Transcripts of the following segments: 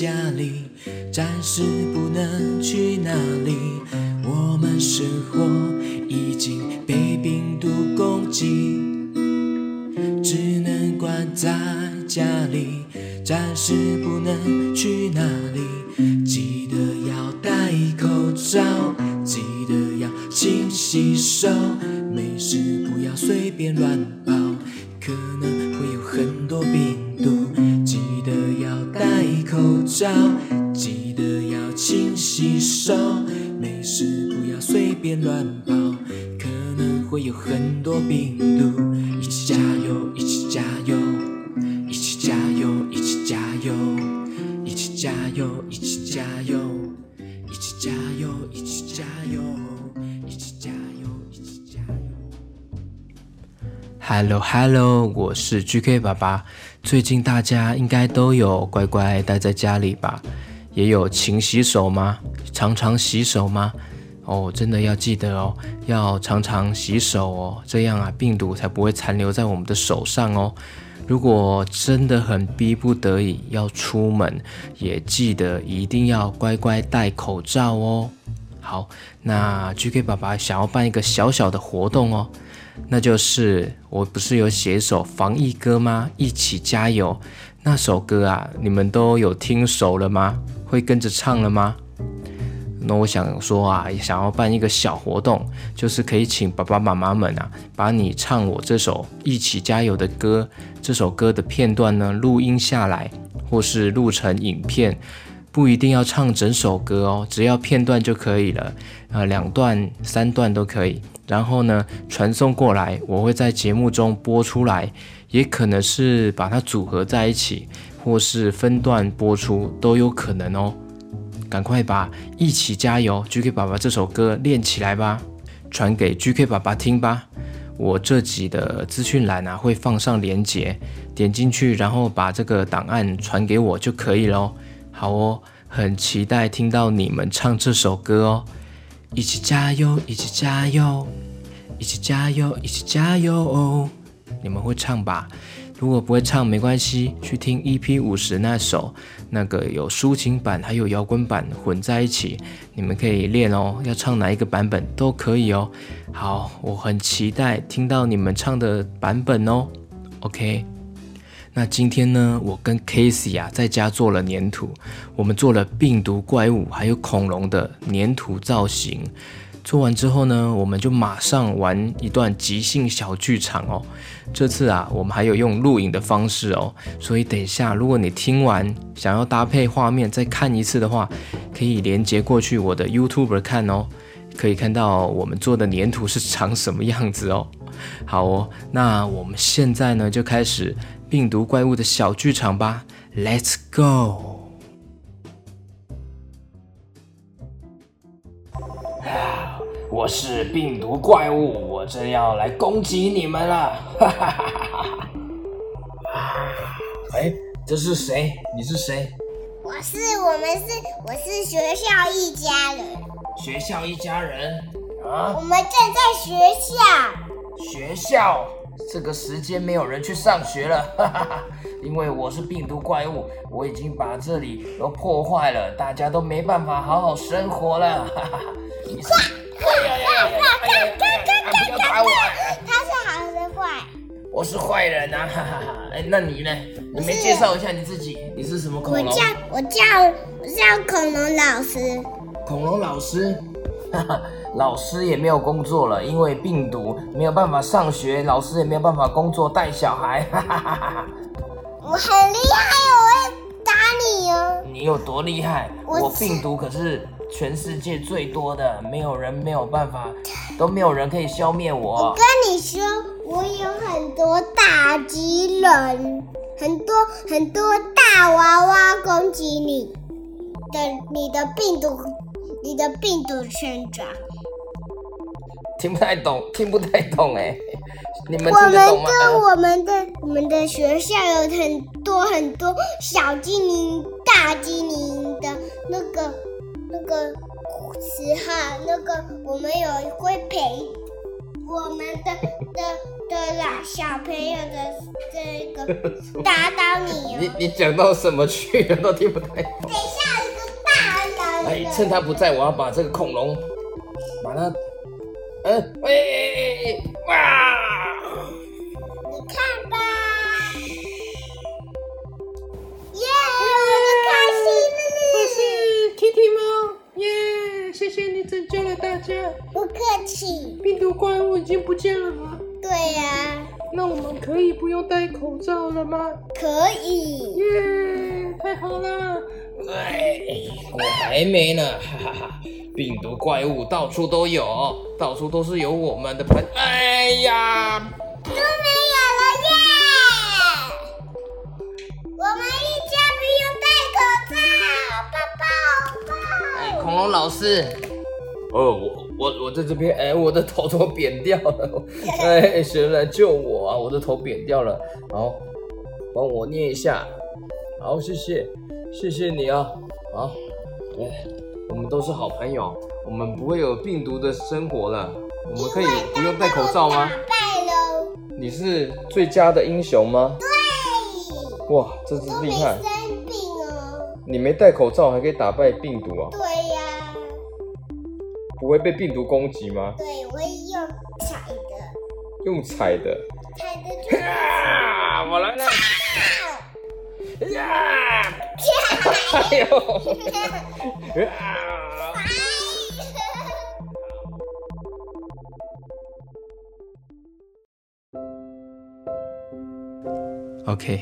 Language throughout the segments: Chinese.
家里，暂时不能去哪里。我们生活已经被病毒攻击，只能关在家里，暂时不能去哪里。记得要戴口罩，记得要勤洗手，没事不要随便乱跑，可能会有很多病勤洗手，没事不要随便乱跑，可能会有很多病毒。一起加油，一起加油，一起加油，一起加油，一起加油，一起加油，一起加油，一起加油，一起加油，一起加油。Hello Hello，我是 GK 爸爸。最近大家应该都有乖乖待在家里吧？也有勤洗手吗？常常洗手吗？哦，真的要记得哦，要常常洗手哦，这样啊，病毒才不会残留在我们的手上哦。如果真的很逼不得已要出门，也记得一定要乖乖戴口罩哦。好，那 GK 爸爸想要办一个小小的活动哦，那就是我不是有写一首防疫歌吗？一起加油！那首歌啊，你们都有听熟了吗？会跟着唱了吗？那我想说啊，想要办一个小活动，就是可以请爸爸妈妈们啊，把你唱我这首《一起加油》的歌，这首歌的片段呢录音下来，或是录成影片，不一定要唱整首歌哦，只要片段就可以了，呃，两段、三段都可以。然后呢，传送过来，我会在节目中播出来，也可能是把它组合在一起，或是分段播出，都有可能哦。赶快把一起加油 GK 爸爸这首歌练起来吧，传给 GK 爸爸听吧。我这集的资讯栏啊会放上链接，点进去，然后把这个档案传给我就可以喽。好哦，很期待听到你们唱这首歌哦。一起加油，一起加油，一起加油，一起加油哦！你们会唱吧？如果不会唱没关系，去听 EP 五十那首，那个有抒情版还有摇滚版混在一起，你们可以练哦。要唱哪一个版本都可以哦。好，我很期待听到你们唱的版本哦。OK，那今天呢，我跟 Casey 啊在家做了粘土，我们做了病毒怪物还有恐龙的粘土造型。做完之后呢，我们就马上玩一段即兴小剧场哦。这次啊，我们还有用录影的方式哦，所以等一下，如果你听完想要搭配画面再看一次的话，可以连接过去我的 YouTube 看哦，可以看到我们做的粘土是长什么样子哦。好哦，那我们现在呢就开始病毒怪物的小剧场吧，Let's go。我是病毒怪物，我正要来攻击你们了！哈哈哈哈哈！哎，这是谁？你是谁？我是，我们是，我是学校一家人。学校一家人啊？我们正在学校。学校？这个时间没有人去上学了，哈哈哈！因为我是病毒怪物，我已经把这里都破坏了，大家都没办法好好生活了，哈哈哈！你是？呀呀呀！不要打我！他是好是坏？我是坏人啊！哈哈哈！哎，那你呢？你没介绍一下你自己？你是什么恐龙？我叫我叫我叫恐龙老师。恐龙老师？哈哈，老师也没有工作了，因为病毒没有办法上学，老师也没有办法工作带小孩。哈哈哈哈！我很厉害，我会打你哦。你有多厉害？我病毒可是。全世界最多的，没有人没有办法，都没有人可以消灭我。我跟你说，我有很多大敌人，很多很多大娃娃攻击你的，你的病毒，你的病毒圈爪。听不太懂，听不太懂哎，你们我们的我们的我们的学校有很多很多小精灵、大精灵的那个。那个时候，那个我们有会陪我们的的的啦小朋友的这个打倒你你哦。你讲到什么去了？都听不太懂。趁他不在，我要把这个恐龙，把它，嗯，哎哎哎哎，哇！你看吧。耶，我的开心了是 Kitty 猫，耶！谢谢你拯救了大家，不客气。病毒怪物已经不见了吗？对呀、那我们可以不用戴口罩了吗？可以。耶，太好了！哎，我还没呢，哈哈哈！病毒怪物到处都有，到处都是有我们的朋。哎呀，都没有了耶！我们一家不用戴口罩，抱抱哎，恐龙老师，哦，我我我在这边，哎，我的头怎么扁掉了？哎，谁来救我啊？我的头扁掉了，好，帮我捏一下，好，谢谢，谢谢你啊，好，哎，我们都是好朋友，我们不会有病毒的生活了，我们可以不用戴口罩吗打？败喽！你是最佳的英雄吗？对，哇，这是厉害！生病哦。你没戴口罩还可以打败病毒啊？对呀、不会被病毒攻击吗？对，我会用踩的，用踩的。踩的就是啊！我来了！呀！哎呦！OK，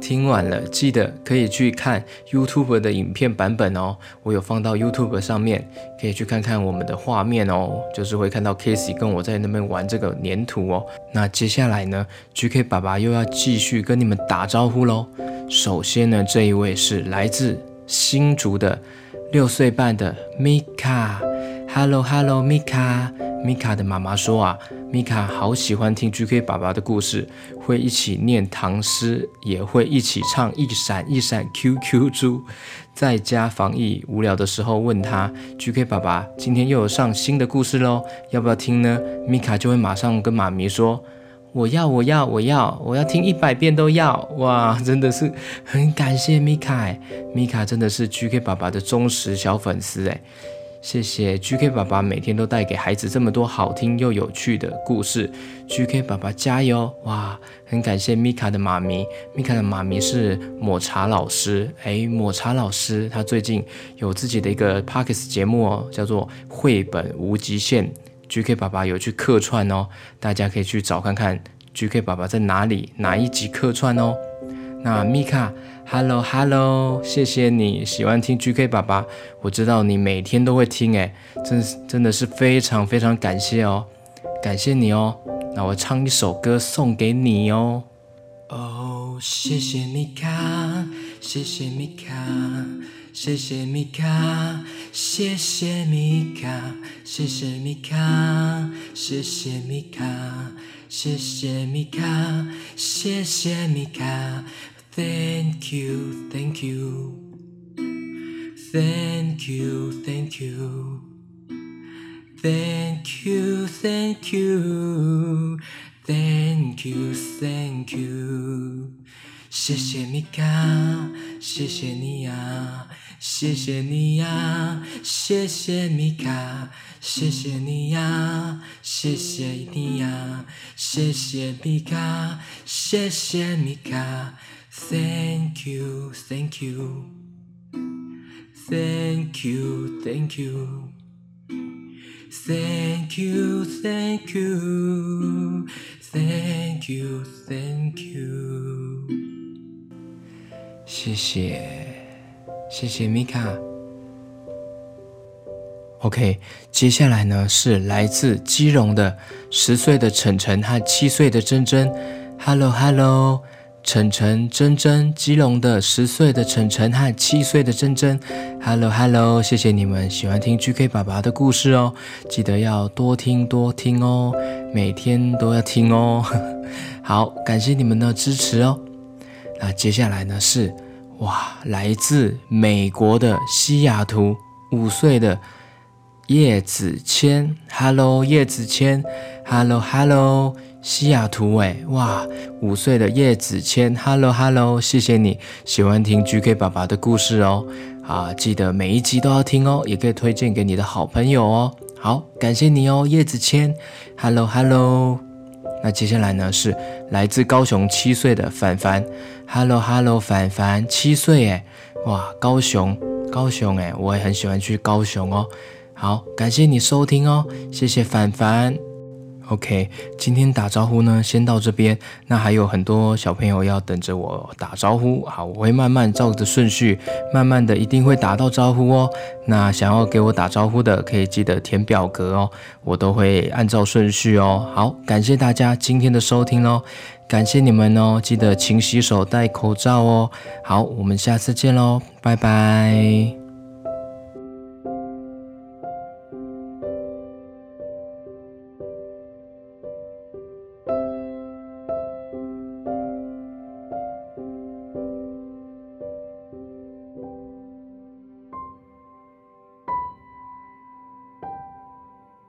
听完了，记得可以去看 YouTube 的影片版本哦，我有放到 YouTube 上面，可以去看看我们的画面哦，就是会看到 Casey 跟我在那边玩这个粘土哦。那接下来呢，GK 爸爸又要继续跟你们打招呼喽。首先呢，这一位是来自新竹的六岁半的 Mika，Hello Hello Mika。米卡的妈妈说啊，米卡好喜欢听 GK 爸爸的故事，会一起念唐诗，也会一起唱一闪一闪 QQ 猪。在家防疫无聊的时候，问他 GK 爸爸今天又有上新的故事喽，要不要听呢？米卡就会马上跟妈咪说。我要，我要，我要，我要听一百遍都要！哇，真的是很感谢米卡，米卡真的是 GK 爸爸的忠实小粉丝哎。谢谢 GK 爸爸每天都带给孩子这么多好听又有趣的故事，GK 爸爸加油！哇，很感谢米卡的妈咪，米卡的妈咪是抹茶老师，哎，抹茶老师他最近有自己的一个 p o c k e t 节目哦，叫做《绘本无极限》，GK 爸爸有去客串哦，大家可以去找看看 GK 爸爸在哪里哪一集客串哦。那米卡，Hello Hello，谢谢你喜欢听 GK 爸爸，我知道你每天都会听，哎，真是真的是非常非常感谢哦，感谢你哦。那我唱一首歌送给你哦。哦，谢谢米卡，谢谢米卡，谢谢米卡，谢谢米卡，谢谢米卡，谢谢米卡，谢谢米卡，谢谢米卡，Thank you, thank you, thank you, thank you. Thank you, thank you, thank you, thank you。谢谢米卡，谢谢你呀，谢谢你呀，谢谢米卡，谢谢你呀，谢谢你呀，谢谢米卡，谢谢米卡。Thank you, thank you, thank you, thank you. Thank you, thank you, thank you, thank you。谢谢，谢谢米卡。OK，接下来呢是来自基隆的十岁的晨晨和七岁的珍珍。Hello，Hello。晨晨、珍珍，基隆的十岁的晨晨和七岁的珍珍，Hello Hello，谢谢你们喜欢听 GK 爸爸的故事哦，记得要多听多听哦，每天都要听哦。好，感谢你们的支持哦。那接下来呢是哇，来自美国的西雅图五岁的叶子谦，Hello，叶子谦，Hello，Hello，西雅图哎，哇，五岁的叶子谦，Hello，Hello，谢谢你喜欢听 GK 爸爸的故事哦，啊，记得每一集都要听哦，也可以推荐给你的好朋友哦。好，感谢你哦，叶子谦，Hello，Hello。那接下来呢是来自高雄七岁的凡凡，Hello，Hello，凡凡，七岁哎，哇，高雄，高雄哎，我也很喜欢去高雄哦。好，感谢你收听哦，谢谢凡凡。OK，今天打招呼呢，先到这边。那还有很多小朋友要等着我打招呼，好，我会慢慢照着顺序，慢慢的一定会打到招呼哦。那想要给我打招呼的，可以记得填表格哦，我都会按照顺序哦。好，感谢大家今天的收听哦，感谢你们哦，记得勤洗手、戴口罩哦。好，我们下次见喽，拜拜。